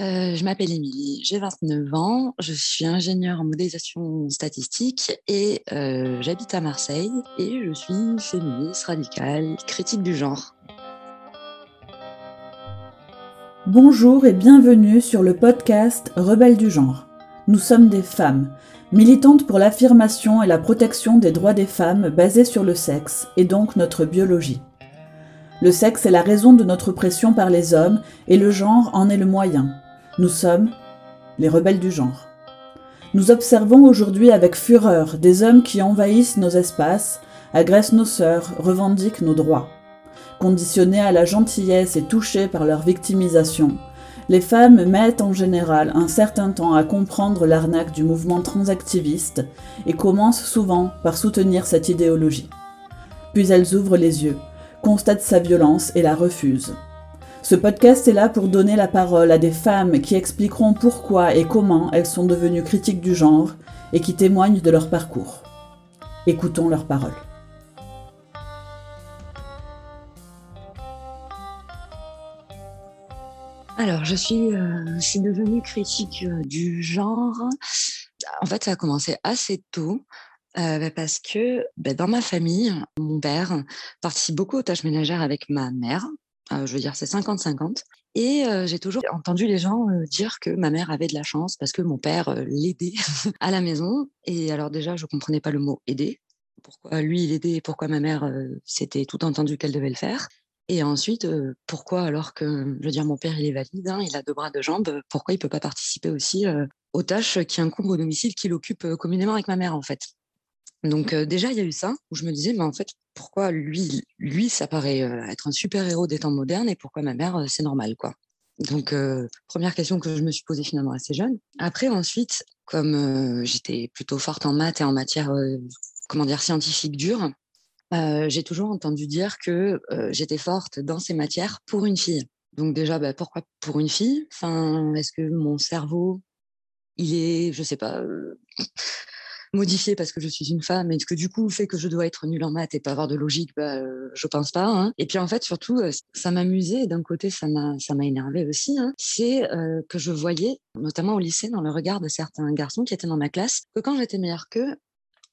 Euh, je m'appelle Émilie, j'ai 29 ans, je suis ingénieure en modélisation statistique et euh, j'habite à Marseille et je suis féministe, radicale, critique du genre. Bonjour et bienvenue sur le podcast Rebelles du genre. Nous sommes des femmes, militantes pour l'affirmation et la protection des droits des femmes basés sur le sexe et donc notre biologie. Le sexe est la raison de notre pression par les hommes et le genre en est le moyen. Nous sommes les rebelles du genre. Nous observons aujourd'hui avec fureur des hommes qui envahissent nos espaces, agressent nos sœurs, revendiquent nos droits. Conditionnés à la gentillesse et touchés par leur victimisation, les femmes mettent en général un certain temps à comprendre l'arnaque du mouvement transactiviste et commencent souvent par soutenir cette idéologie. Puis elles ouvrent les yeux, constatent sa violence et la refusent. Ce podcast est là pour donner la parole à des femmes qui expliqueront pourquoi et comment elles sont devenues critiques du genre et qui témoignent de leur parcours. Écoutons leurs paroles. Alors, je suis, euh, devenue critique euh, du genre. En fait, ça a commencé assez tôt. Euh, parce que bah, dans ma famille, mon père participe beaucoup aux tâches ménagères avec ma mère, je veux dire, c'est 50-50. Et j'ai toujours entendu les gens dire que ma mère avait de la chance parce que mon père l'aidait à la maison. Et alors déjà, je comprenais pas le mot aider. Pourquoi lui, il aidait et pourquoi ma mère, c'était tout entendu qu'elle devait le faire. Et ensuite, pourquoi alors que, je veux dire, mon père, il est valide, hein, il a deux bras, deux jambes, pourquoi il peut pas participer aussi aux tâches qui incombent au domicile qu'il occupe communément avec ma mère, en fait? Donc déjà, il y a eu ça, où je me disais, mais en fait, pourquoi lui, lui, ça paraît être un super-héros des temps modernes et pourquoi ma mère, c'est normal, quoi. Donc, première question que je me suis posée finalement assez jeune. Après, ensuite, comme j'étais plutôt forte en maths et en matière, comment dire, scientifique dure, j'ai toujours entendu dire que j'étais forte dans ces matières pour une fille. Donc déjà, bah, pourquoi pour une fille? Enfin, est-ce que mon cerveau, il est, je sais pas, modifié parce que je suis une femme et que du coup fait que je dois être nulle en maths et pas avoir de logique, bah, euh, je pense pas. Hein. Et puis en fait surtout, euh, ça m'amusait et d'un côté ça m'a énervé aussi. Hein. C'est euh, que je voyais, notamment au lycée, dans le regard de certains garçons qui étaient dans ma classe, que quand j'étais meilleure qu'eux,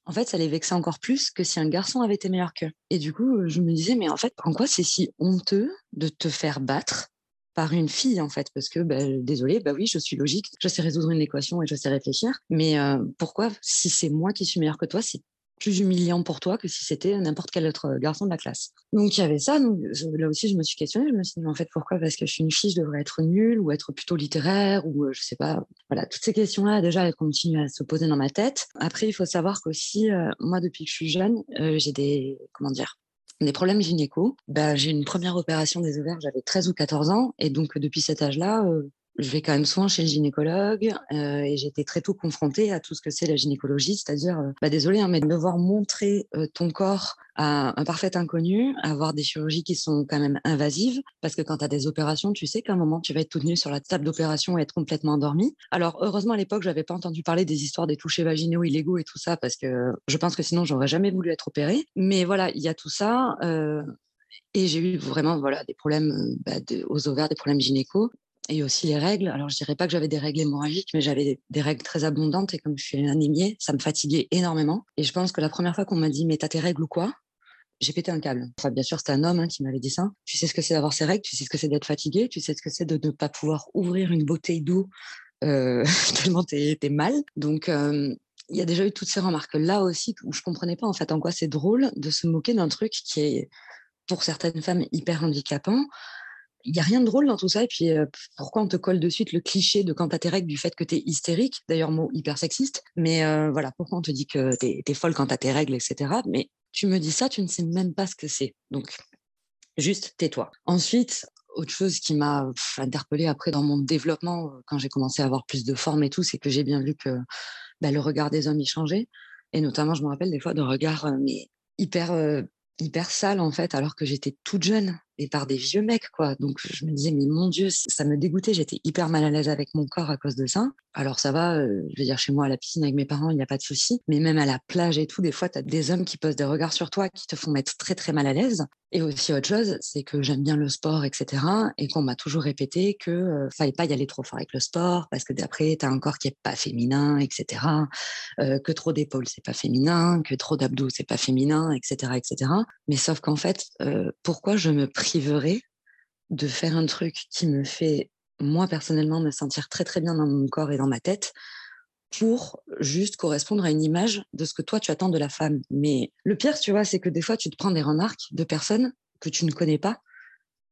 en fait, ça les vexait encore plus que si un garçon avait été meilleur qu'eux. Et du coup, je me disais, mais en fait, en quoi c'est si honteux de te faire battre par une fille en fait parce que bah, désolé bah oui je suis logique je sais résoudre une équation et je sais réfléchir mais pourquoi si c'est moi qui suis meilleur que toi c'est plus humiliant pour toi que si c'était n'importe quel autre garçon de la classe? Donc il y avait ça, donc là aussi je me suis questionnée, je me suis dit mais en fait pourquoi? Parce que je suis une fille, je devrais être nulle ou être plutôt littéraire ou je sais pas. Voilà, toutes ces questions-là déjà elles continuent à se poser dans ma tête. Après il faut savoir qu'aussi euh, moi depuis que je suis jeune, j'ai des comment dire des problèmes gynéco, bah, j'ai une première opération des ovaires, j'avais 13 ou 14 ans. Et donc, depuis cet âge-là, euh, je vais quand même souvent chez le gynécologue euh, et j'ai été très tôt confrontée à tout ce que c'est la gynécologie, c'est-à-dire, euh, bah désolé, hein, mais devoir montrer euh, ton corps à un parfait inconnu, avoir des chirurgies qui sont quand même invasives, parce que quand tu as des opérations, tu sais qu'à un moment, tu vas être toute nue sur la table d'opération et être complètement endormie. Alors, heureusement, à l'époque, j'avais pas entendu parler des histoires des touchés vaginaux illégaux et tout ça, parce que je pense que sinon, j'aurais jamais voulu être opérée. Mais voilà, il y a tout ça. et j'ai eu vraiment voilà, des problèmes bah, aux ovaires, des problèmes gynéco et aussi les règles. Alors, je dirais pas que j'avais des règles hémorragiques, mais j'avais des, règles très abondantes. Et comme je suis anémiée, ça me fatiguait énormément. Et je pense que la première fois qu'on m'a dit, mais t'as tes règles ou quoi? J'ai pété un câble. Enfin, bien sûr, c'était un homme hein, qui m'avait dit ça. Tu sais ce que c'est d'avoir ses règles, tu sais ce que c'est d'être fatigué, tu sais ce que c'est de ne pas pouvoir ouvrir une bouteille d'eau euh, tellement t'es es mal? Donc, il y a déjà eu toutes ces remarques là aussi où je comprenais pas en fait en quoi c'est drôle de se moquer d'un truc qui est pour certaines femmes hyper handicapant il n'y a rien de drôle dans tout ça. Et puis, pourquoi on te colle de suite le cliché de quand t'as tes règles du fait que tu es hystérique? D'ailleurs, mot hyper sexiste. Mais voilà, pourquoi on te dit que tu es, folle quand t'as tes règles, etc. Mais tu me dis ça, tu ne sais même pas ce que c'est. Donc, juste tais-toi. Ensuite, autre chose qui m'a interpellée après dans mon développement, quand j'ai commencé à avoir plus de forme et tout, c'est que j'ai bien vu que bah, le regard des hommes y changeait. Et notamment, je me rappelle des fois de regards mais hyper hyper sale en fait alors que j'étais toute jeune par des vieux mecs, quoi. Donc je me disais, mais mon Dieu, ça me dégoûtait. J'étais hyper mal à l'aise avec mon corps à cause de ça. Alors ça va, euh, je veux dire, chez moi à la piscine avec mes parents, il n'y a pas de souci. Mais même à la plage et tout, des fois, tu as des hommes qui posent des regards sur toi qui te font mettre très très mal à l'aise. Et aussi autre chose, c'est que j'aime bien le sport, etc. Et qu'on m'a toujours répété que euh, fallait pas y aller trop fort avec le sport parce que d'après, tu as un corps qui est pas féminin, etc. Euh, que trop d'épaules, c'est pas féminin, que trop d'abdos, c'est pas féminin, etc., etc. Mais sauf qu'en fait, euh, pourquoi je me de faire un truc qui me fait moi personnellement me sentir très très bien dans mon corps et dans ma tête pour juste correspondre à une image de ce que toi tu attends de la femme. Mais le pire, tu vois, c'est que des fois tu te prends des remarques de personnes que tu ne connais pas.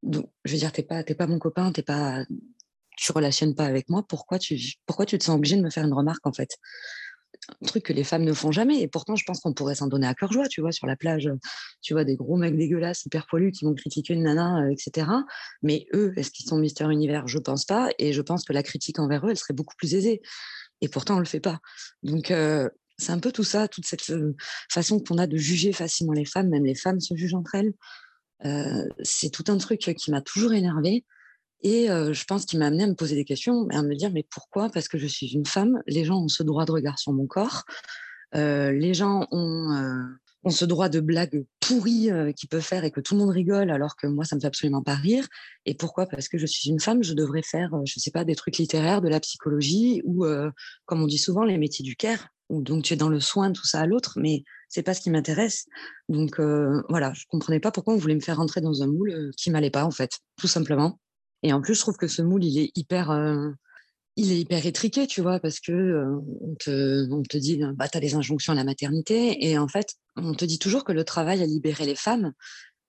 Je veux dire, t'es pas, t'es pas mon copain, t'es pas, tu relationnes pas avec moi. Pourquoi tu, pourquoi tu te sens obligé de me faire une remarque en fait? Un truc que les femmes ne font jamais. Et pourtant, je pense qu'on pourrait s'en donner à cœur joie, tu vois, sur la plage, tu vois, des gros mecs dégueulasses, hyper poilus, qui vont critiquer une nana, euh, etc. Mais eux, est-ce qu'ils sont Mister Univers Je pense pas. Et je pense que la critique envers eux, elle serait beaucoup plus aisée. Et pourtant, on le fait pas. Donc, euh, c'est un peu tout ça, toute cette euh, façon qu'on a de juger facilement les femmes, même les femmes se jugent entre elles. c'est tout un truc qui m'a toujours énervée. Et je pense qu'il m'a amené à me poser des questions, à me dire mais pourquoi? Parce que je suis une femme, les gens ont ce droit de regard sur mon corps, les gens ont, ce droit de blague pourrie qu'ils peuvent faire et que tout le monde rigole alors que moi ça me fait absolument pas rire. Et pourquoi? Parce que je suis une femme, je devrais faire, je sais pas, des trucs littéraires, de la psychologie ou, comme on dit souvent, les métiers du care. Où donc tu es dans le soin, tout ça à l'autre, mais c'est pas ce qui m'intéresse. Donc voilà, je comprenais pas pourquoi on voulait me faire rentrer dans un moule qui m'allait pas en fait, tout simplement. Et en plus, je trouve que ce moule, il est hyper, euh, il est hyper étriqué, tu vois, parce que euh, on, te, on, te, dit, bah, tu as des injonctions à la maternité, et en fait, on te dit toujours que le travail a libéré les femmes.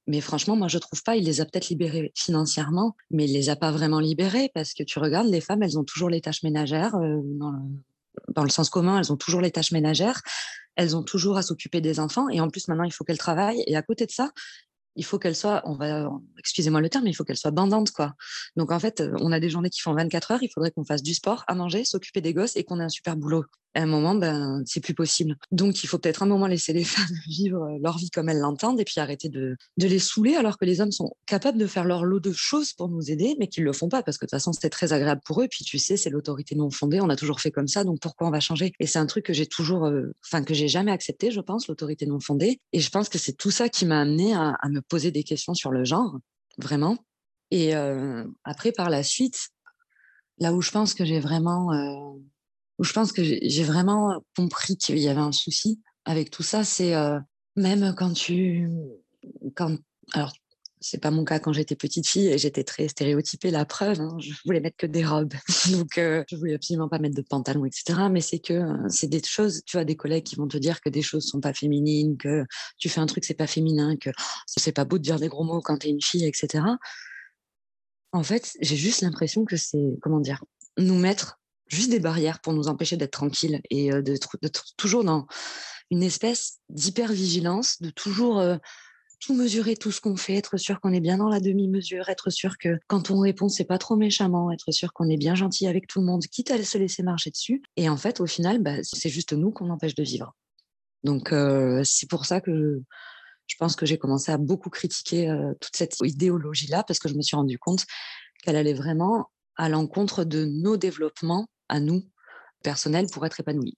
Mais franchement, moi, je trouve pas. Il les a peut-être libérées financièrement, mais il les a pas vraiment libérées parce que tu regardes, les femmes, elles ont toujours les tâches ménagères. Euh, dans, le, sens commun, elles ont toujours les tâches ménagères. Elles ont toujours à s'occuper des enfants. Et en plus, maintenant, il faut qu'elles travaillent. Et à côté de ça, il faut qu'elle soit, on va, excusez-moi le terme, mais il faut qu'elle soit bandante, quoi. Donc, en fait, on a des journées qui font 24 heures, il faudrait qu'on fasse du sport, à manger, s'occuper des gosses et qu'on ait un super boulot à un moment, ben, c'est plus possible. Donc, il faut peut-être un moment laisser les femmes vivre leur vie comme elles l'entendent et puis arrêter de, de, les saouler alors que les hommes sont capables de faire leur lot de choses pour nous aider, mais qu'ils le font pas parce que de toute façon, c'était très agréable pour eux. Puis, tu sais, c'est l'autorité non fondée. On a toujours fait comme ça. Donc, pourquoi on va changer? Et c'est un truc que j'ai toujours, euh, enfin, que j'ai jamais accepté, je pense, l'autorité non fondée. Et je pense que c'est tout ça qui m'a amené à, à, me poser des questions sur le genre, vraiment. Et euh, après, par la suite, là où je pense que j'ai vraiment, euh, où je pense que j'ai vraiment compris qu'il y avait un souci avec tout ça, c'est euh, même quand tu, quand, alors c'est pas mon cas quand j'étais petite fille et j'étais très stéréotypée, la preuve, hein, je voulais mettre que des robes, donc euh, je voulais absolument pas mettre de pantalon, etc. Mais c'est que euh, c'est des choses, tu vois, des collègues qui vont te dire que des choses sont pas féminines, que tu fais un truc c'est pas féminin, que c'est pas beau de dire des gros mots quand t'es une fille, etc. En fait, j'ai juste l'impression que c'est, comment dire, nous mettre juste des barrières pour nous empêcher d'être tranquilles et euh, d'être toujours dans une espèce d'hyper-vigilance, de toujours euh, tout mesurer, tout ce qu'on fait, être sûr qu'on est bien dans la demi-mesure, être sûr que quand on répond, c'est pas trop méchamment, être sûr qu'on est bien gentil avec tout le monde, quitte à se laisser marcher dessus. Et en fait, au final, bah, c'est juste nous qu'on empêche de vivre. Donc, euh, c'est pour ça que je pense que j'ai commencé à beaucoup critiquer toute cette idéologie-là, parce que je me suis rendu compte qu'elle allait vraiment à l'encontre de nos développements à nous, personnels, pour être épanouis.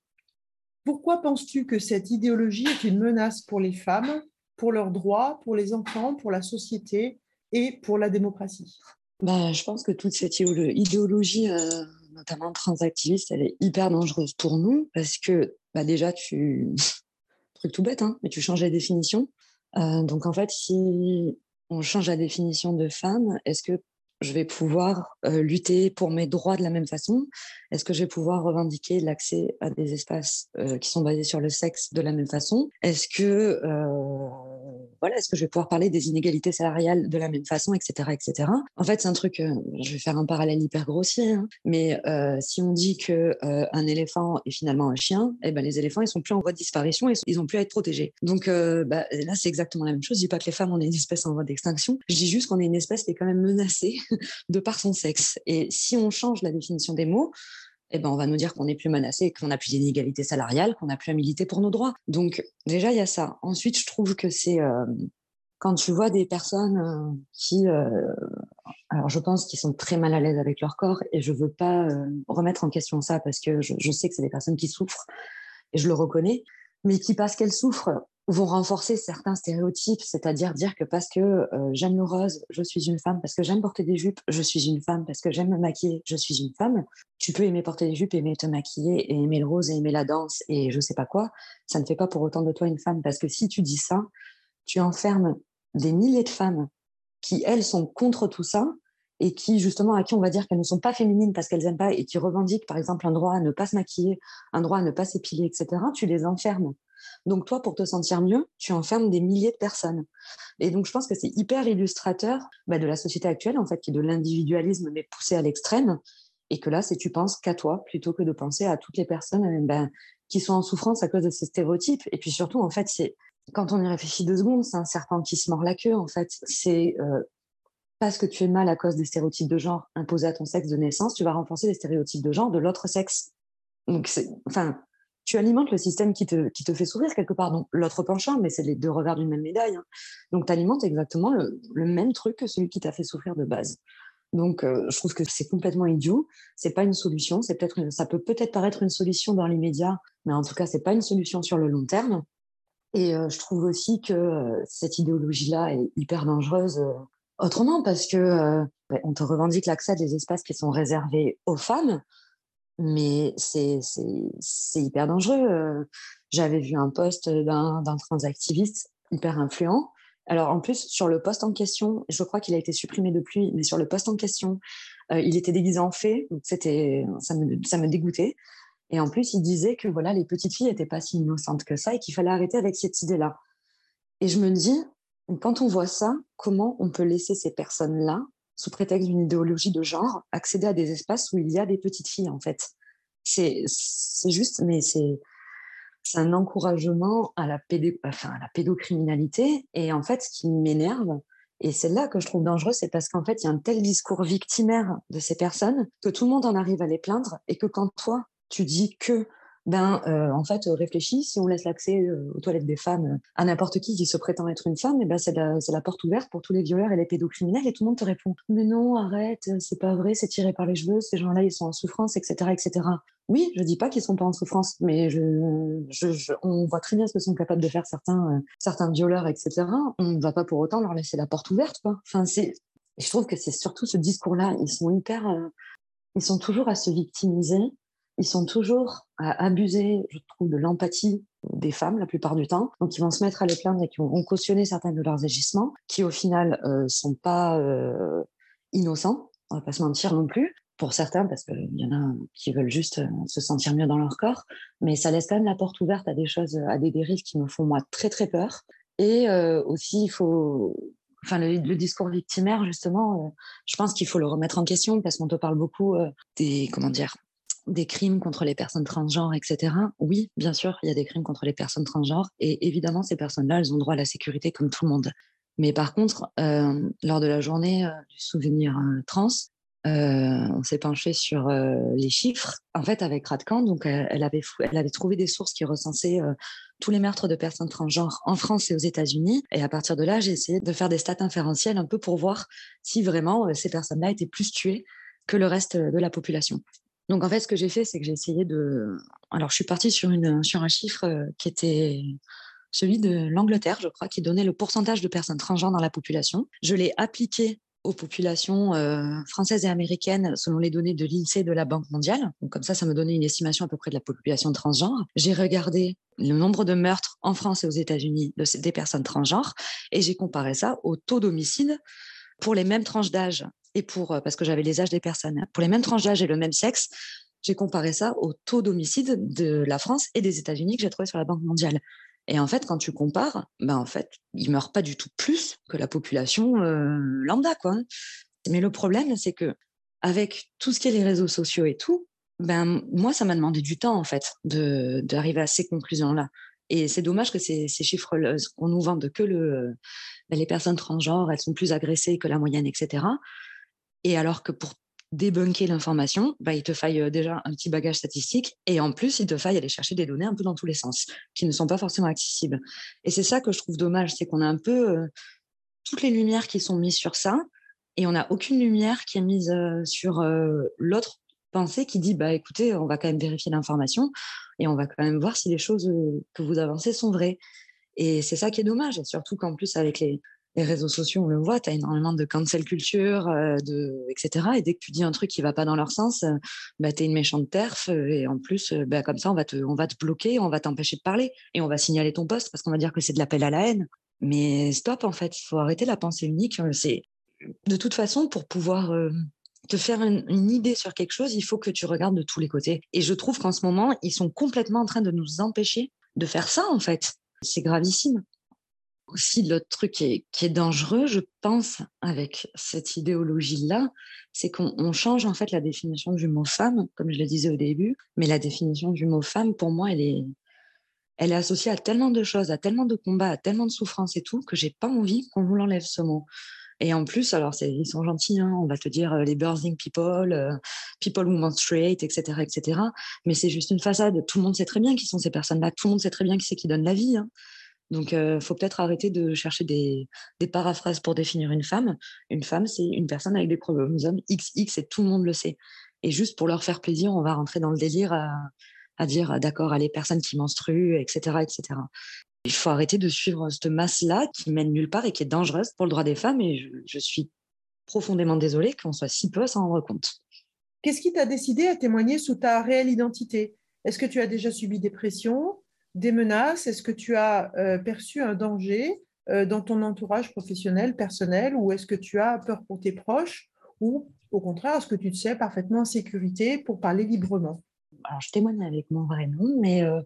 Pourquoi penses-tu que cette idéologie est une menace pour les femmes, pour leurs droits, pour les enfants, pour la société et pour la démocratie bah, Je pense que toute cette idéologie, euh, notamment transactiviste, elle est hyper dangereuse pour nous parce que bah, déjà, tu... truc tout bête, hein, mais tu changes la définition. Euh, donc en fait, si on change la définition de femme, est-ce que je vais pouvoir euh, lutter pour mes droits de la même façon? Est-ce que je vais pouvoir revendiquer l'accès à des espaces euh, qui sont basés sur le sexe de la même façon? Est-ce que euh, voilà, est-ce que je vais pouvoir parler des inégalités salariales de la même façon, etc., etc. En fait, c'est un truc. je vais faire un parallèle hyper grossier, hein, mais si on dit que un éléphant est finalement un chien, eh ben les éléphants ils sont plus en voie de disparition et ils ont plus à être protégés. Donc bah, là, c'est exactement la même chose. Je dis pas que les femmes on est une espèce en voie d'extinction. Je dis juste qu'on est une espèce qui est quand même menacée de par son sexe. Et si on change la définition des mots, eh ben, on va nous dire qu'on n'est plus menacé, qu'on n'a plus d'inégalité salariale, qu'on n'a plus à militer pour nos droits. Donc déjà, il y a ça. Ensuite, je trouve que c'est... Euh, quand tu vois des personnes qui, alors je pense qu'ils sont très mal à l'aise avec leur corps et je veux pas remettre en question ça parce que je, je sais que c'est des personnes qui souffrent et je le reconnais, mais qui parce qu'elles souffrent vont renforcer certains stéréotypes, c'est-à-dire dire que parce que euh, j'aime le rose, je suis une femme, parce que j'aime porter des jupes, je suis une femme, parce que j'aime me maquiller, je suis une femme. Tu peux aimer porter des jupes, aimer te maquiller, et aimer le rose, et aimer la danse, et je sais pas quoi. Ça ne fait pas pour autant de toi une femme, parce que si tu dis ça, tu enfermes des milliers de femmes qui, elles, sont contre tout ça, et qui, justement, à qui on va dire qu'elles ne sont pas féminines parce qu'elles n'aiment pas, et qui revendiquent, par exemple, un droit à ne pas se maquiller, un droit à ne pas s'épiler, etc., tu les enfermes donc toi, pour te sentir mieux, tu enfermes des milliers de personnes. Et donc je pense que c'est hyper illustrateur bah, de la société actuelle, en fait, qui est de l'individualisme, mais poussé à l'extrême. Et que là, c'est tu penses qu'à toi, plutôt que de penser à toutes les personnes euh, bah, qui sont en souffrance à cause de ces stéréotypes. Et puis surtout, en fait, c'est quand on y réfléchit deux secondes, c'est un serpent qui se mord la queue, en fait. C'est euh, parce que tu es mal à cause des stéréotypes de genre imposés à ton sexe de naissance, tu vas renforcer les stéréotypes de genre de l'autre sexe. Donc, enfin, tu alimentes le système qui te, qui te fait sourire quelque part. Donc, l'autre penchant, mais c'est les deux revers d'une même médaille. Hein. Donc, tu alimentes exactement le, même truc que celui qui t'a fait souffrir de base. Donc, euh, je trouve que c'est complètement idiot. C'est pas une solution. C'est peut-être, ça peut peut-être paraître une solution dans l'immédiat, mais en tout cas, c'est pas une solution sur le long terme. Et euh, je trouve aussi que euh, cette idéologie-là est hyper dangereuse. autrement, parce que on te revendique l'accès à des espaces qui sont réservés aux femmes, mais c'est hyper dangereux. J'avais vu un post d'un transactiviste hyper influent. Alors en plus, sur le poste en question, je crois qu'il a été supprimé depuis, mais sur le poste en question, il était déguisé en fée, donc ça me, ça me dégoûtait. Et en plus, il disait que voilà, les petites filles n'étaient pas si innocentes que ça et qu'il fallait arrêter avec cette idée-là. Et je me dis, quand on voit ça, comment on peut laisser ces personnes-là sous prétexte d'une idéologie de genre, accéder à des espaces où il y a des petites filles, en fait. C'est juste, mais c'est un encouragement à la, enfin, à la pédocriminalité. Et en fait, ce qui m'énerve, et c'est là que je trouve dangereux, c'est parce qu'en fait, il y a un tel discours victimaire de ces personnes que tout le monde en arrive à les plaindre et que quand toi, tu dis que ben euh, en fait réfléchis si on laisse l'accès euh, aux toilettes des femmes euh, à n'importe qui qui se prétend être une femme et ben c'est la, porte ouverte pour tous les violeurs et les pédocriminels et tout le monde te répond mais non arrête c'est pas vrai c'est tiré par les cheveux ces gens-là ils sont en souffrance etc etc oui je dis pas qu'ils sont pas en souffrance mais je, on voit très bien ce que sont capables de faire certains certains violeurs etc on ne va pas pour autant leur laisser la porte ouverte quoi. Enfin je trouve que c'est surtout ce discours là ils sont hyper ils sont toujours à se victimiser ils sont toujours à abuser, je trouve, de l'empathie des femmes la plupart du temps. Donc, ils vont se mettre à les plaindre et qui vont cautionner certains de leurs agissements, qui au final euh, sont pas euh, innocents, on va pas se mentir non plus. Pour certains, parce qu'il y en a qui veulent juste euh, se sentir mieux dans leur corps, mais ça laisse quand même la porte ouverte à des choses, à des dérives qui me font moi très très peur. Et euh, aussi, il faut, enfin le, discours victimaire justement, je pense qu'il faut le remettre en question parce qu'on te parle beaucoup des comment dire des crimes contre les personnes transgenres, etc. Oui, bien sûr, il y a des crimes contre les personnes transgenres et évidemment, ces personnes-là, elles ont droit à la sécurité comme tout le monde. Mais par contre, euh, lors de la journée euh, du souvenir euh, trans, on s'est penché sur les chiffres. En fait, avec Radcan, donc elle avait, elle avait trouvé des sources qui recensaient tous les meurtres de personnes transgenres en France et aux États-Unis. Et à partir de là, j'ai essayé de faire des stats inférentielles un peu pour voir si vraiment ces personnes-là étaient plus tuées que le reste de la population. Donc en fait, ce que j'ai fait, c'est que j'ai essayé de. Alors, je suis partie sur, une, sur un chiffre euh, qui était celui de l'Angleterre, je crois, qui donnait le pourcentage de personnes transgenres dans la population. Je l'ai appliqué aux populations euh, françaises et américaines selon les données de l'INSEE de la Banque mondiale. Donc comme ça, ça me donnait une estimation à peu près de la population transgenre. J'ai regardé le nombre de meurtres en France et aux États-Unis de, des personnes transgenres et j'ai comparé ça au taux d'homicide pour les mêmes tranches d'âge et pour, euh, parce que j'avais les âges des personnes, hein. pour les mêmes tranches d'âge et le même sexe, j'ai comparé ça au taux d'homicide de la France et des États-Unis que j'ai trouvé sur la Banque mondiale. Et en fait, quand tu compares, ben en fait, ils meurent pas du tout plus que la population euh, lambda, quoi. Mais le problème, c'est que avec tout ce qui est les réseaux sociaux et tout, ben moi, ça m'a demandé du temps en fait d'arriver à ces conclusions-là. Et c'est dommage que ces, ces chiffres, qu'on nous vende que le, ben, les personnes transgenres, elles sont plus agressées que la moyenne, etc. Et alors que pour débunker l'information, bah, il te faille euh, déjà un petit bagage statistique et en plus, il te faille aller chercher des données un peu dans tous les sens qui ne sont pas forcément accessibles. Et c'est ça que je trouve dommage, c'est qu'on a un peu, euh, toutes les lumières qui sont mises sur ça et on n'a aucune lumière qui est mise sur l'autre pensée qui dit bah écoutez, on va quand même vérifier l'information et on va quand même voir si les choses que vous avancez sont vraies. Et c'est ça qui est dommage, surtout qu'en plus avec les, les réseaux sociaux, on le voit, tu as énormément de cancel culture, euh, de, etc. Et dès que tu dis un truc qui va pas dans leur sens, euh, bah, tu es une méchante terf. Euh, et en plus, bah, comme ça, on va, te, on va te bloquer, on va t'empêcher de parler et on va signaler ton poste parce qu'on va dire que c'est de l'appel à la haine. Mais stop, en fait, il faut arrêter la pensée unique. C'est De toute façon, pour pouvoir te faire une, idée sur quelque chose, il faut que tu regardes de tous les côtés. Et je trouve qu'en ce moment, ils sont complètement en train de nous empêcher de faire ça, en fait. C'est gravissime aussi l'autre truc qui est, dangereux, je pense, avec cette idéologie-là, c'est qu'on change en fait la définition du mot femme, comme je le disais au début, mais la définition du mot femme, pour moi, elle est, elle est associée à tellement de choses, à tellement de combats, à tellement de souffrances et tout, que j'ai pas envie qu'on vous l'enlève ce mot. Et en plus, alors ils sont gentils, hein, on va te dire euh, les birthing people, euh, people who menstruate, etc., etc. Mais c'est juste une façade. Tout le monde sait très bien qui sont ces personnes-là. Tout le monde sait très bien qui c'est qui donne la vie. Hein. Donc, il faut peut-être arrêter de chercher des, paraphrases pour définir une femme. Une femme, c'est une personne avec des chromosomes XX et tout le monde le sait. Et juste pour leur faire plaisir, on va rentrer dans le délire à, dire, d'accord, à les personnes qui menstruent, etc., etc. Il faut arrêter de suivre cette masse-là qui mène nulle part et qui est dangereuse pour le droit des femmes. Et je, je suis profondément désolée qu'on soit si peu à s'en rendre compte. Qu'est-ce qui t'a décidé à témoigner sous ta réelle identité? Est-ce que tu as déjà subi des pressions? Des menaces? Est-ce que tu as euh, perçu un danger euh, dans ton entourage professionnel, personnel, ou est-ce que tu as peur pour tes proches, ou au contraire, est-ce que tu te sais parfaitement en sécurité pour parler librement? Alors, je témoigne avec mon vrai nom, mais euh,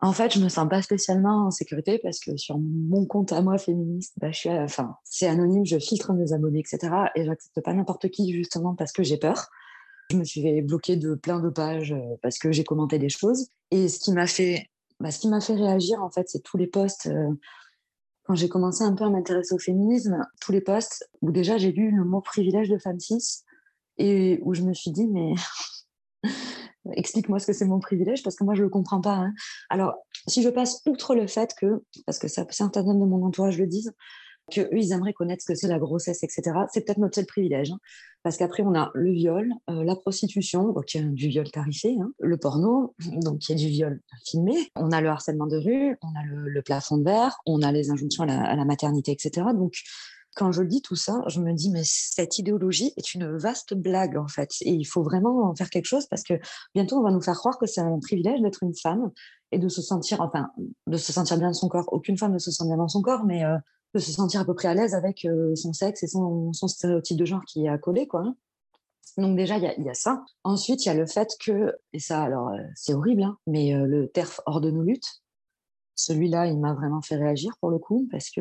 en fait, je me sens pas spécialement en sécurité parce que sur mon compte à moi féministe, bah, enfin, c'est anonyme, je filtre mes abonnés, etc. Et j'accepte pas n'importe qui justement parce que j'ai peur. Je me suis fait bloquer de plein de pages parce que j'ai commenté des choses. Et ce qui m'a fait bah, ce qui m'a fait réagir, en fait, c'est tous les posts. Euh, quand j'ai commencé un peu à m'intéresser au féminisme, tous les posts où déjà j'ai lu le mot privilège de femme cis et où je me suis dit, mais explique-moi ce que c'est mon privilège parce que moi je le comprends pas. Hein. Alors, si je passe outre le fait que, parce que certains hommes de mon entourage le disent, qu'eux, ils aimeraient connaître ce que c'est la grossesse, etc. C'est peut-être notre seul privilège. Hein. parce qu'après, on a le viol, euh, la prostitution, donc il y a du viol tarifé, hein, le porno, donc y a du viol filmé, on a le harcèlement de rue, on a le, plafond de verre, on a les injonctions à la, maternité, etc. Donc, quand je dis tout ça, je me dis, mais cette idéologie est une vaste blague, en fait. Et il faut vraiment en faire quelque chose parce que bientôt, on va nous faire croire que c'est un privilège d'être une femme et de se sentir, enfin, de se sentir bien dans son corps. Aucune femme ne se sent bien dans son corps, mais euh, de se sentir à peu près à l'aise avec euh, son sexe et son, stéréotype de genre qui est accolé, quoi. Hein. Donc déjà, il y, a ça. Ensuite, il y a le fait que, et ça, alors, euh, c'est horrible, hein, mais euh, le TERF hors de nos luttes, celui-là, il m'a vraiment fait réagir pour le coup, parce que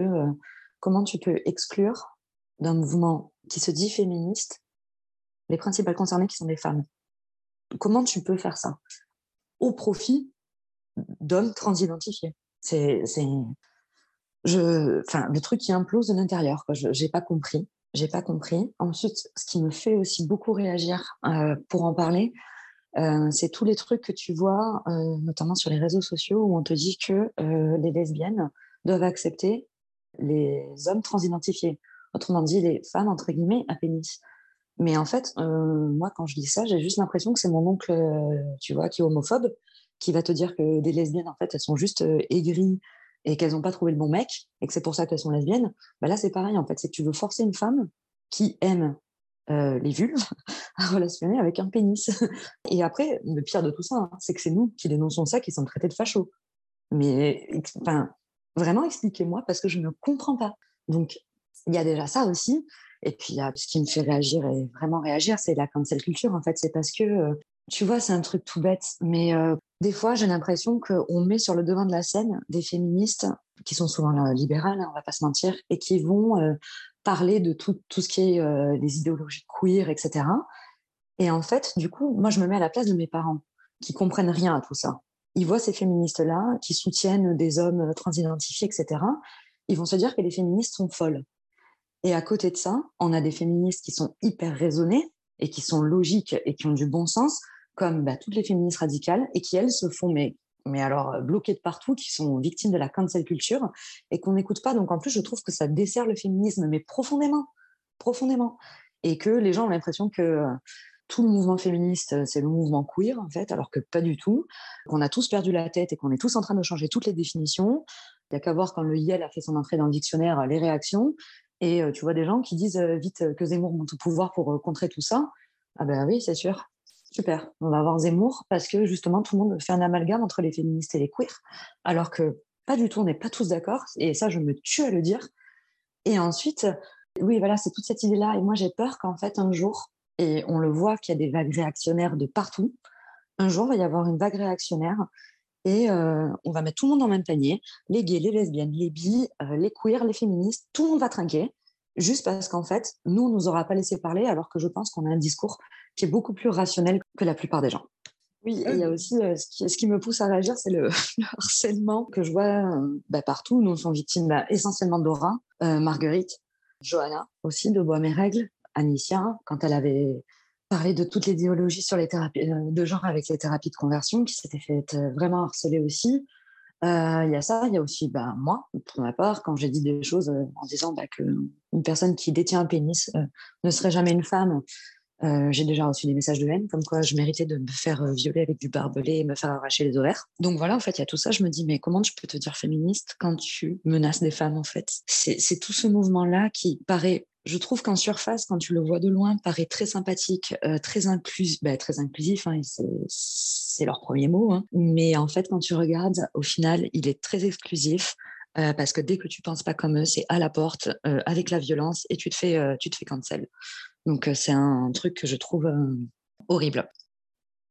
comment tu peux exclure d'un mouvement qui se dit féministe les principales concernées qui sont des femmes? Comment tu peux faire ça? Au profit d'hommes transidentifiés. C'est je, enfin, le truc qui implose de l'intérieur. Je n'ai pas compris. J'ai pas compris. Ensuite, ce qui me fait aussi beaucoup réagir euh, pour en parler, euh, c'est tous les trucs que tu vois, euh, notamment sur les réseaux sociaux, où on te dit que les lesbiennes doivent accepter les hommes transidentifiés. Autrement dit, les femmes, entre guillemets, à pénis. Mais en fait, moi, quand je dis ça, j'ai juste l'impression que c'est mon oncle, tu vois, qui est homophobe, qui va te dire que des lesbiennes, en fait, elles sont juste aigries, et qu'elles n'ont pas trouvé le bon mec et que c'est pour ça qu'elles sont lesbiennes, bah là c'est pareil en fait, c'est que tu veux forcer une femme qui aime euh, les vulves à relationner avec un pénis. Et après, le pire de tout ça, hein, c'est que c'est nous qui dénonçons ça qui sommes traités de fachos. Mais enfin, vraiment expliquez-moi parce que je ne comprends pas. Donc il y a déjà ça aussi. Et puis a ce qui me fait réagir et vraiment réagir, c'est la cancel culture en fait. C'est parce que euh, tu vois, c'est un truc tout bête, mais euh, des fois, j'ai l'impression qu'on met sur le devant de la scène des féministes qui sont souvent euh, libérales, hein, on va pas se mentir, et qui vont euh, parler de tout, ce qui est euh, les idéologies queer, etc. Et en fait, du coup, moi, je me mets à la place de mes parents qui comprennent rien à tout ça. Ils voient ces féministes-là qui soutiennent des hommes transidentifiés, etc. Ils vont se dire que les féministes sont folles. Et à côté de ça, on a des féministes qui sont hyper raisonnées et qui sont logiques et qui ont du bon sens, comme bah, toutes les féministes radicales, et qui, elles, se font mais mais alors bloqués de partout, qui sont victimes de la cancel culture et qu'on n'écoute pas. Donc en plus, je trouve que ça dessert le féminisme, mais profondément, profondément. Et que les gens ont l'impression que tout le mouvement féministe, c'est le mouvement queer, en fait, alors que pas du tout. Qu'on a tous perdu la tête et qu'on est tous en train de changer toutes les définitions. Il n'y a qu'à voir quand le YEL a fait son entrée dans le dictionnaire, les réactions. Et tu vois des gens qui disent vite que Zemmour monte au pouvoir pour contrer tout ça. Ah ben oui, c'est sûr. Super, on va avoir Zemmour parce que justement tout le monde fait un amalgame entre les féministes et les queers, alors que pas du tout, on n'est pas tous d'accord, et ça je me tue à le dire. Et ensuite, oui, voilà, c'est toute cette idée-là, et moi j'ai peur qu'en fait un jour, et on le voit qu'il y a des vagues réactionnaires de partout, un jour il va y avoir une vague réactionnaire et euh, on va mettre tout le monde dans le même panier, les gays, les lesbiennes, les bi, euh, les queers, les féministes, tout le monde va trinquer, juste parce qu'en fait, nous, on nous aura pas laissé parler, alors que je pense qu'on a un discours qui est beaucoup plus rationnel que la plupart des gens. Oui, il y a aussi euh, ce, qui, me pousse à réagir, c'est le, harcèlement que je vois euh, bah, partout. Nous sommes victimes bah, essentiellement d'Aura, euh, Marguerite, Johanna aussi de Bois mes Anicia, quand elle avait parlé de toute l'idéologie sur les thérapies de genre avec les thérapies de conversion, qui s'était fait vraiment harceler aussi. Il y a ça, il y a aussi bah, moi, pour ma part, quand j'ai dit des choses en disant bah, qu'une personne qui détient un pénis ne serait jamais une femme, j'ai déjà reçu des messages de haine, comme quoi je méritais de me faire violer avec du barbelé et me faire arracher les ovaires. Donc voilà, en fait, il y a tout ça. Je me dis, mais comment je peux te dire féministe quand tu menaces des femmes, en fait? C'est tout ce mouvement-là qui paraît je trouve qu'en surface, quand tu le vois de loin, paraît très sympathique, euh, très, inclus bah, très inclusif, hein, c'est leur premier mot. Hein. Mais en fait, quand tu regardes, au final, il est très exclusif. Euh, parce que dès que tu penses pas comme eux, c'est à la porte euh, avec la violence et tu te fais, tu te fais cancel. Donc, c'est un truc que je trouve horrible.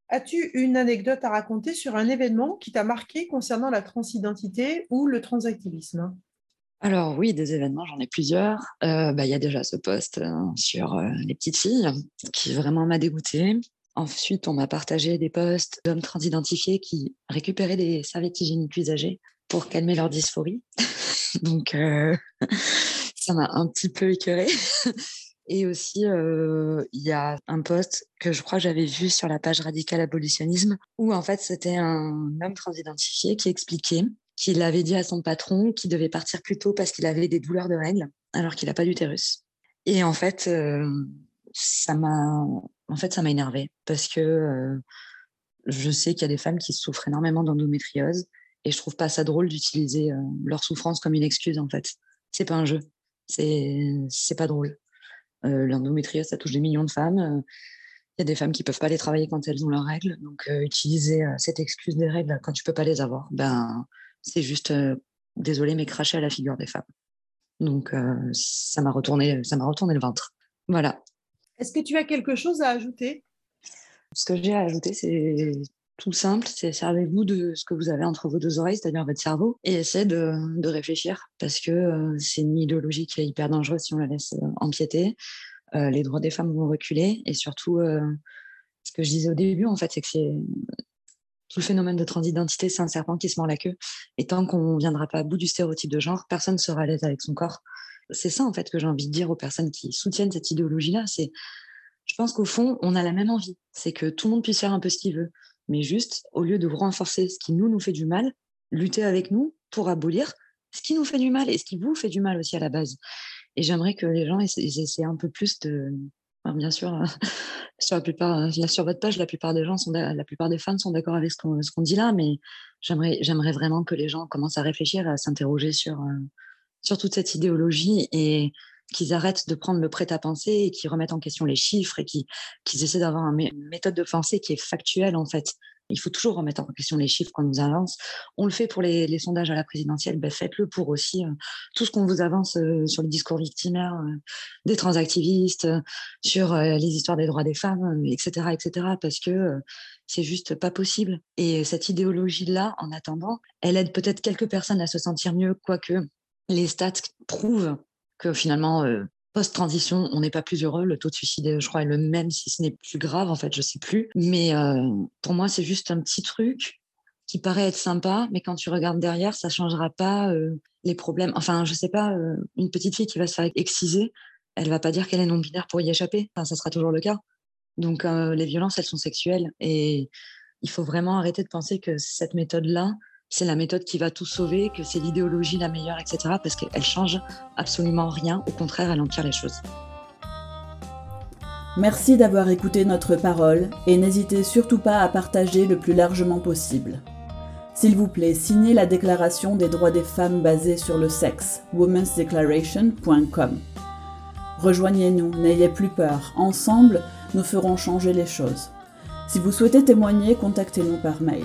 As-tu une anecdote à raconter sur un événement qui t'a marqué concernant la transidentité ou le transactivisme? Alors oui, des événements, j'en ai plusieurs. Euh, bah, il y a déjà ce post hein, sur les petites filles qui vraiment m'a dégoûtée. Ensuite, on m'a partagé des posts d'hommes transidentifiés qui récupéraient des serviettes hygiéniques usagées pour calmer leur dysphorie. Donc, ça m'a un petit peu écœurée. Et aussi, euh, il y a un post que je crois j'avais vu sur la page Radical Abolitionnisme, où en fait c'était un homme transidentifié qui expliquait qu'il avait dit à son patron qu'il devait partir plus tôt parce qu'il avait des douleurs de règles, alors qu'il n'a pas d'utérus. Et en fait, euh, ça m'a, en fait, ça m'a énervé parce que euh, je sais qu'il y a des femmes qui souffrent énormément d'endométriose et je trouve pas ça drôle d'utiliser leur souffrance comme une excuse. En fait, c'est pas un jeu, c'est c'est pas drôle. Euh, l'endométriose, ça touche des millions de femmes. Euh, il y a des femmes qui peuvent pas aller travailler quand elles ont leurs règles. Donc, euh, utiliser cette excuse des règles quand tu peux pas les avoir, ben, c'est juste, désolé, mais cracher à la figure des femmes. Donc, ça m'a retourné, ça m'a retourné le ventre. Voilà. Est-ce que tu as quelque chose à ajouter? Ce que j'ai à ajouter, c'est tout simple, c'est servez-vous de ce que vous avez entre vos deux oreilles, c'est-à-dire votre cerveau, et essayez de, de réfléchir, parce que euh, c'est une idéologie qui est hyper dangereuse si on la laisse euh, empiéter. Euh, les droits des femmes vont reculer, et surtout, ce que je disais au début, en fait, c'est que c'est tout le phénomène de transidentité, c'est un serpent qui se mord la queue. Et tant qu'on ne viendra pas à bout du stéréotype de genre, personne ne sera à l'aise avec son corps. C'est ça, en fait, que j'ai envie de dire aux personnes qui soutiennent cette idéologie-là. C'est, je pense qu'au fond, on a la même envie. C'est que tout le monde puisse faire un peu ce qu'il veut mais juste, au lieu de renforcer ce qui nous, nous fait du mal, lutter avec nous pour abolir ce qui nous fait du mal et ce qui vous fait du mal aussi à la base. Et j'aimerais que les gens essaient un peu plus de... bien sûr, sur, la plupart, sur votre page, la plupart des gens sont, la plupart des fans sont d'accord avec ce qu'on dit là, mais j'aimerais, j'aimerais vraiment que les gens commencent à réfléchir, à s'interroger sur, euh, sur toute cette idéologie et qu'ils arrêtent de prendre le prêt-à-penser et qu'ils remettent en question les chiffres et qu'ils essaient d'avoir une méthode de pensée qui est factuelle en fait. Il faut toujours remettre en question les chiffres qu'on nous avance. On le fait pour les, sondages à la présidentielle, ben faites-le pour aussi euh, tout ce qu'on vous avance euh, sur le discours victimaire euh, des transactivistes, sur les histoires des droits des femmes, etc., etc. Parce que c'est juste pas possible. Et cette idéologie-là, en attendant, elle aide peut-être quelques personnes à se sentir mieux, quoique les stats prouvent que finalement, post-transition, on n'est pas plus heureux. Le taux de suicide, je crois, est le même, si ce n'est plus grave, en fait, je sais plus. Mais euh, pour moi, c'est juste un petit truc qui paraît être sympa, mais quand tu regardes derrière, ça changera pas euh, les problèmes. Enfin, je sais pas, une petite fille qui va se faire exciser, elle va pas dire qu'elle est non-binaire pour y échapper. Enfin, ça sera toujours le cas. Donc, les violences, elles sont sexuelles et il faut vraiment arrêter de penser que cette méthode-là, c'est la méthode qui va tout sauver, que c'est l'idéologie la meilleure, etc. Parce qu'elle change absolument rien. Au contraire, elle empire les choses. Merci d'avoir écouté notre parole et n'hésitez surtout pas à partager le plus largement possible. S'il vous plaît, signez la Déclaration des droits des femmes basée sur le sexe, womensdeclaration.com. Rejoignez-nous, n'ayez plus peur. Ensemble, nous ferons changer les choses. Si vous souhaitez témoigner, contactez-nous par mail.